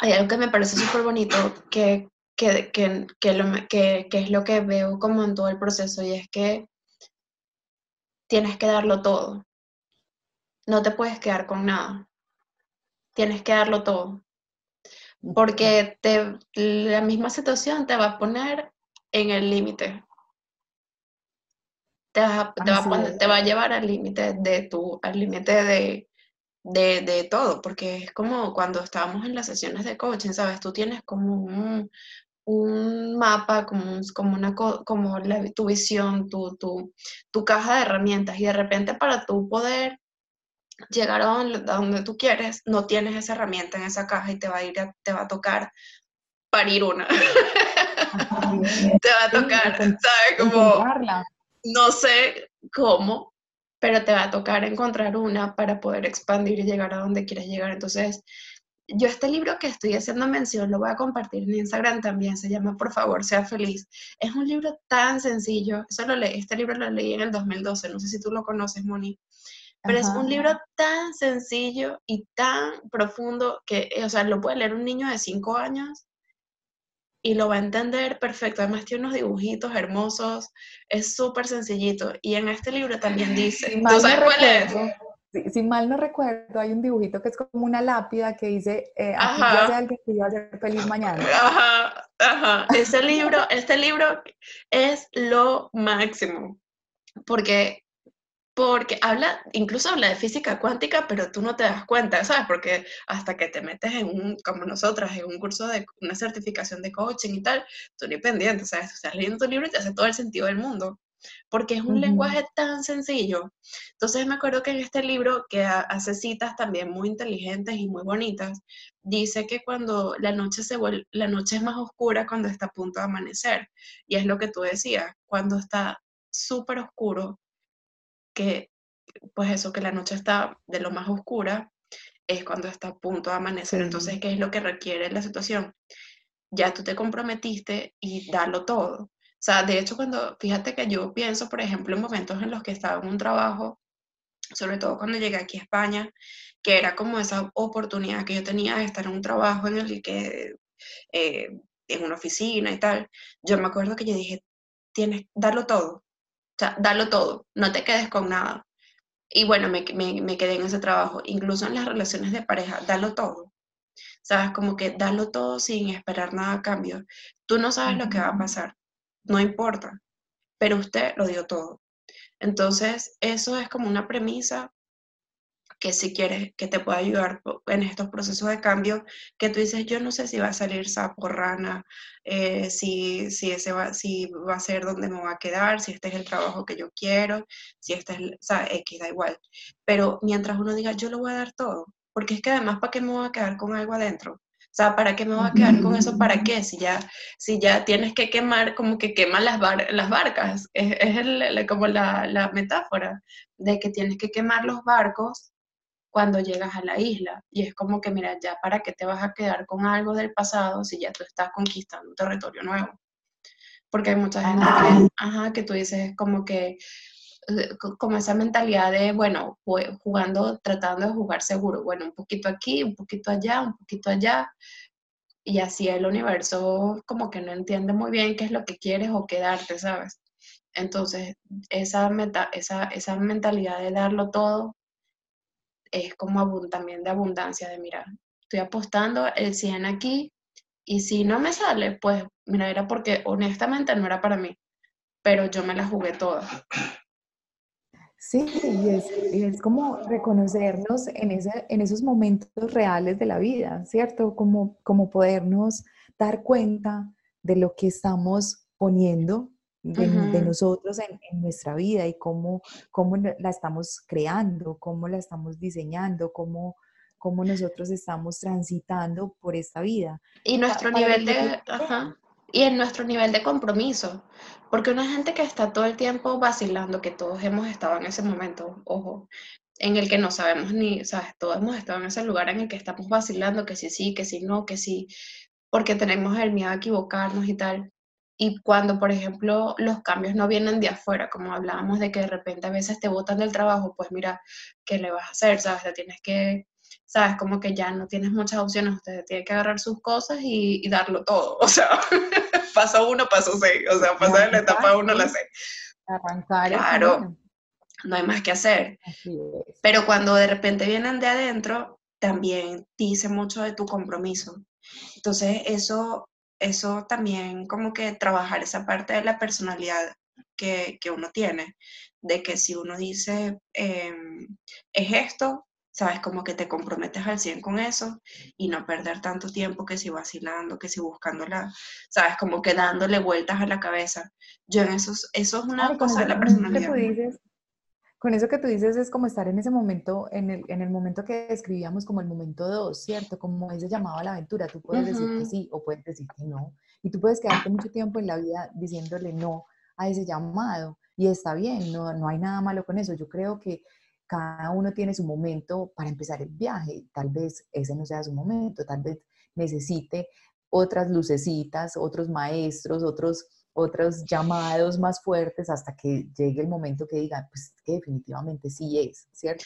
hay algo que me parece súper bonito que, que, que, que, que es lo que veo como en todo el proceso y es que tienes que darlo todo. No te puedes quedar con nada. Tienes que darlo todo. Porque te, la misma situación te va a poner en el límite. Te, te, va a llevar al límite de tu, al límite de, de, de, todo, porque es como cuando estábamos en las sesiones de coaching, ¿sabes? Tú tienes como un, un mapa, como, como, una, como tu visión, tu, tu, tu, caja de herramientas, y de repente para tú poder llegar a donde, a donde, tú quieres, no tienes esa herramienta en esa caja y te va a ir te va a tocar parir una. te va a tocar, ¿sabes? Como, no sé cómo, pero te va a tocar encontrar una para poder expandir y llegar a donde quieres llegar. Entonces, yo este libro que estoy haciendo mención lo voy a compartir en Instagram también, se llama Por favor, sea feliz. Es un libro tan sencillo, eso lo leí, este libro lo leí en el 2012, no sé si tú lo conoces, Moni, pero es un libro tan sencillo y tan profundo que, o sea, lo puede leer un niño de 5 años y lo va a entender perfecto. Además tiene unos dibujitos hermosos, es súper sencillito. Y en este libro también dice, si ¿tú sabes cuál es? Si, mal no recuerdo, hay un dibujito que es como una lápida que dice, eh, aquí ya alguien que iba a ser feliz mañana. Ajá, ajá. Ese libro, este libro es lo máximo, porque porque habla, incluso habla de física cuántica, pero tú no te das cuenta, ¿sabes? Porque hasta que te metes en un, como nosotras, en un curso de una certificación de coaching y tal, tú ni pendiente, ¿sabes? Tú estás leyendo tu libro y te hace todo el sentido del mundo, porque es un lenguaje tan sencillo. Entonces me acuerdo que en este libro, que hace citas también muy inteligentes y muy bonitas, dice que cuando la noche se vuelve, la noche es más oscura cuando está a punto de amanecer, y es lo que tú decías, cuando está súper oscuro, que, pues eso, que la noche está de lo más oscura, es cuando está a punto de amanecer. Entonces, ¿qué es lo que requiere la situación? Ya tú te comprometiste y darlo todo. O sea, de hecho, cuando, fíjate que yo pienso, por ejemplo, en momentos en los que estaba en un trabajo, sobre todo cuando llegué aquí a España, que era como esa oportunidad que yo tenía de estar en un trabajo en el que, eh, en una oficina y tal, yo me acuerdo que yo dije, tienes, darlo todo, sea, dalo todo, no te quedes con nada. Y bueno, me, me, quedé en ese trabajo. Incluso en las relaciones de pareja, dalo todo. ¿Sabes? Como que dalo todo sin esperar nada a cambio. Tú no sabes lo que va a pasar, no importa, pero usted lo dio todo. Entonces, eso es como una premisa que si quieres que te pueda ayudar en estos procesos de cambio, que tú dices, yo no sé si va a salir sapo, rana, eh, si, si, ese va, si va a ser donde me va a quedar, si este es el trabajo que yo quiero, si este es, o sea, X, da igual. Pero mientras uno diga, yo lo voy a dar todo, porque es que además, ¿para qué me voy a quedar con algo adentro? O sea, ¿para qué me voy a quedar con eso? ¿Para qué? Si ya, si ya tienes que quemar, como que queman las, las barcas. Es, es como la, la, metáfora de que tienes que quemar los barcos cuando llegas a la isla. Y es como que, mira, ya para qué te vas a quedar con algo del pasado si ya tú estás conquistando un territorio nuevo. Porque hay mucha gente que, ajá, que tú dices como que, eh, como esa mentalidad de, bueno, jugando, tratando de jugar seguro, bueno, un poquito aquí, un poquito allá, un poquito allá, y así el universo como que no entiende muy bien qué es lo que quieres o quedarte, ¿sabes? Entonces, esa, meta, esa, esa mentalidad de darlo todo es como también de abundancia, de mira, estoy apostando el 100 aquí y si no me sale, pues mira, era porque honestamente no era para mí, pero yo me la jugué toda. Sí, y es, es como reconocernos en, ese, en esos momentos reales de la vida, ¿cierto? Como, como podernos dar cuenta de lo que estamos poniendo de, nosotros en, nuestra vida y cómo, cómo la estamos creando, cómo la estamos diseñando, cómo, cómo nosotros estamos transitando por esta vida. Y nuestro nivel de... y en nuestro nivel de compromiso, porque una gente que está todo el tiempo vacilando, que todos hemos estado en ese momento, ojo, en el que no sabemos ni, sabes, todos hemos estado en ese lugar en el que estamos vacilando, que sí, sí, que sí, no, que sí, porque tenemos el miedo a equivocarnos y tal. Y cuando, por ejemplo, los cambios no vienen de afuera, como hablábamos de que de repente a veces te botan del trabajo, pues mira, ¿qué le vas a hacer? ¿Sabes? Te tienes que, ¿sabes? Como que ya no tienes muchas opciones, usted tiene que agarrar sus cosas y, darlo todo. O sea, paso uno, paso seis. O sea, pasar de la etapa uno la sé. Arrancar. Claro, no hay más que hacer. Pero cuando de repente vienen de adentro, también dice mucho de tu compromiso. Entonces, eso eso también como que trabajar esa parte de la personalidad que, uno tiene, de que si uno dice, em, es esto, ¿sabes? Como que te comprometes al 100 con eso y no perder tanto tiempo que si vacilando, que si buscándola, ¿sabes? Como que dándole vueltas a la cabeza. Yo en eso, eso es una cosa de la personalidad. Con eso que tú dices es como estar en ese momento, en el, en el momento que describíamos como el momento 2, ¿cierto? Como ese llamado a la aventura. Tú puedes decir que sí o puedes decir que no. Y tú puedes quedarte mucho tiempo en la vida diciéndole no a ese llamado. Y está bien, no, no hay nada malo con eso. Yo creo que cada uno tiene su momento para empezar el viaje. Tal vez ese no sea su momento, tal vez necesite otras lucecitas, otros maestros, otros, otros llamados más fuertes hasta que llegue el momento que digan, pues que definitivamente sí es, ¿cierto?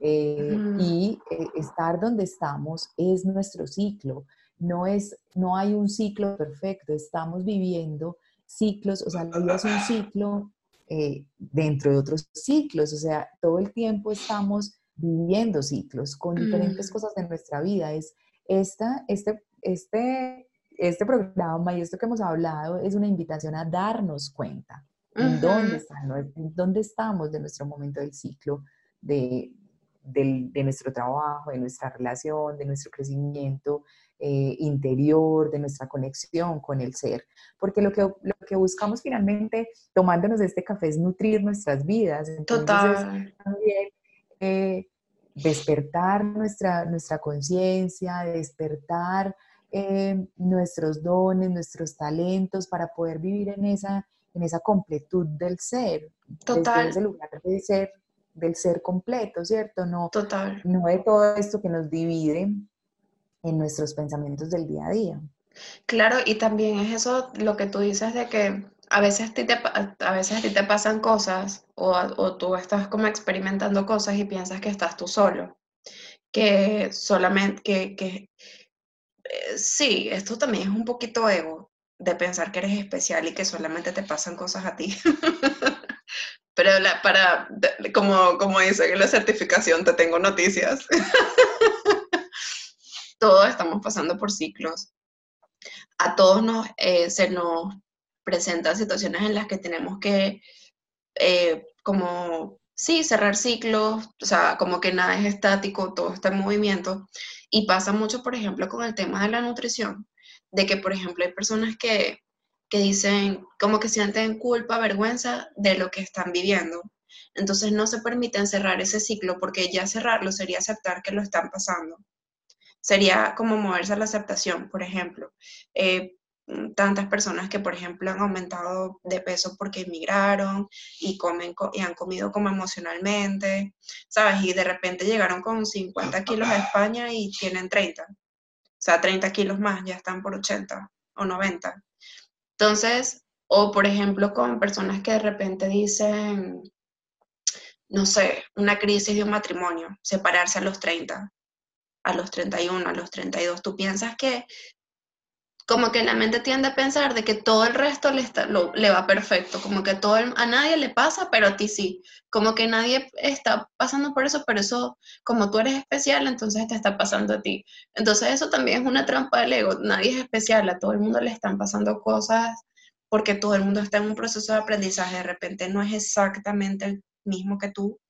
Eh, y eh, estar donde estamos es nuestro ciclo, no, es, no hay un ciclo perfecto, estamos viviendo ciclos, o sea, la vida es un ciclo eh, dentro de otros ciclos, o sea, todo el tiempo estamos viviendo ciclos con diferentes mm. cosas de nuestra vida. Es esta, este, este, este programa y esto que hemos hablado es una invitación a darnos cuenta en dónde, dónde estamos de nuestro momento del ciclo, de, de nuestro trabajo, de nuestra relación, de nuestro crecimiento, eh, interior, de nuestra conexión con el ser. Porque lo que, lo que buscamos finalmente tomándonos este café es nutrir nuestras vidas. Total. también eh, despertar nuestra, nuestra conciencia, despertar eh, nuestros dones, nuestros talentos para poder vivir en esa, en esa completud del ser. Total. Desde ese lugar de ser, del ser completo, ¿cierto? No, Total. no de todo esto que nos divide, en nuestros pensamientos del día a día. Claro, y también es eso lo que tú dices de que a veces a ti te, a veces a ti te pasan cosas o, o tú estás como experimentando cosas y piensas que estás tú solo, que solamente, que, que eh, sí, esto también es un poquito ego de pensar que eres especial y que solamente te pasan cosas a ti. Pero para, como, como dice en la certificación, te tengo noticias. todos estamos pasando por ciclos. A todos nos, eh, se nos presentan situaciones en las que tenemos que, eh, como, sí, cerrar ciclos, o sea, como que nada es estático, todo está en movimiento. Y pasa mucho, por ejemplo, con el tema de la nutrición, de que, por ejemplo, hay personas que, que dicen, como que sienten culpa, vergüenza de lo que están viviendo. Entonces no se permiten cerrar ese ciclo porque ya cerrarlo sería aceptar que lo están pasando sería como moverse a la aceptación, por ejemplo. Eh, tantas personas que, por ejemplo, han aumentado de peso porque emigraron y, comen, y han comido como emocionalmente, ¿sabes? Y de repente llegaron con 50 kilos a España y tienen 30. O sea, 30 kilos más, ya están por 80 o 90. Entonces, o por ejemplo, con personas que de repente dicen, no sé, una crisis de un matrimonio, separarse a los 30 a los 31, a los 32, tú piensas que como que la mente tiende a pensar de que todo el resto le, está, le va perfecto, como que todo a nadie le pasa, pero a ti sí, como que nadie está pasando por eso, pero eso, como tú eres especial, entonces te está pasando a ti. Entonces eso también es una trampa del ego, nadie es especial, a todo el mundo le están pasando cosas porque todo el mundo está en un proceso de aprendizaje, de repente no es exactamente el mismo que tú,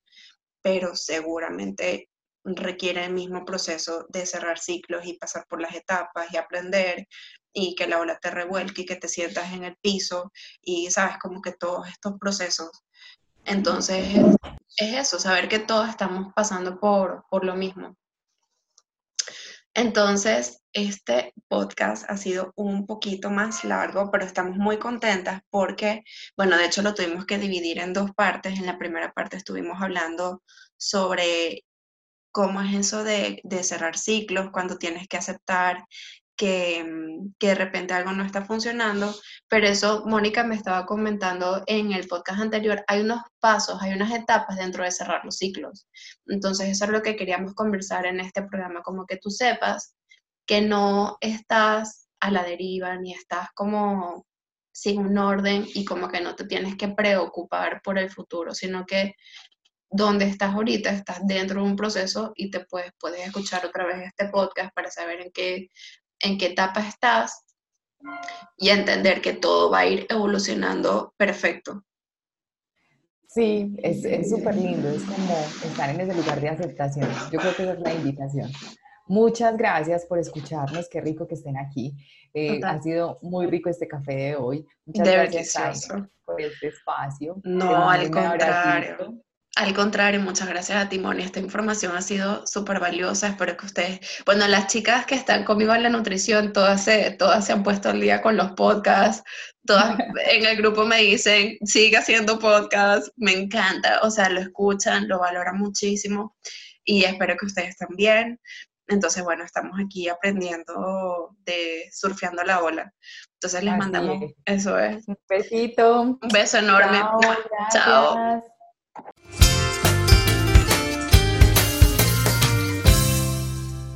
pero seguramente requiere el mismo proceso de cerrar ciclos y pasar por las etapas y aprender y que la ola te revuelque y que te sientas en el piso y sabes como que todos estos procesos. Entonces es, eso, saber que todos estamos pasando por, por lo mismo. Entonces, este podcast ha sido un poquito más largo, pero estamos muy contentas porque, bueno, de hecho lo tuvimos que dividir en dos partes. En la primera parte estuvimos hablando sobre cómo es eso de, cerrar ciclos, cuando tienes que aceptar que, mm, que, de repente algo no está funcionando, pero eso Mónica me estaba comentando en el podcast anterior, hay unos pasos, hay unas etapas dentro de cerrar los ciclos. Entonces eso es lo que queríamos conversar en este programa, como que tú sepas que no estás a la deriva ni estás como sin un orden y como que no te tienes que preocupar por el futuro, sino que donde estás ahorita, estás dentro de un proceso y te puedes, puedes escuchar otra vez este podcast para saber en qué, en qué etapa estás y entender que todo va a ir evolucionando perfecto. Sí, es súper lindo, es como estar en ese lugar de aceptación. Yo creo que esa es la invitación. Muchas gracias por escucharnos, qué rico que estén aquí. Eh, ha sido muy rico este café de hoy. Muchas gracias por este espacio. No, al contrario. Al contrario, muchas gracias a Timón. Esta información ha sido súper valiosa. Espero que ustedes, bueno, las chicas que están conmigo en la nutrición, todas se, todas se han puesto al día con los podcasts. Todas en el grupo me dicen, sigue haciendo podcast. Me encanta. O sea, lo escuchan, lo valoran muchísimo. Y espero que ustedes también. Entonces, bueno, estamos aquí aprendiendo de surfeando la ola. Entonces les mandamos, eso es. Un besito. Un beso enorme. Chao.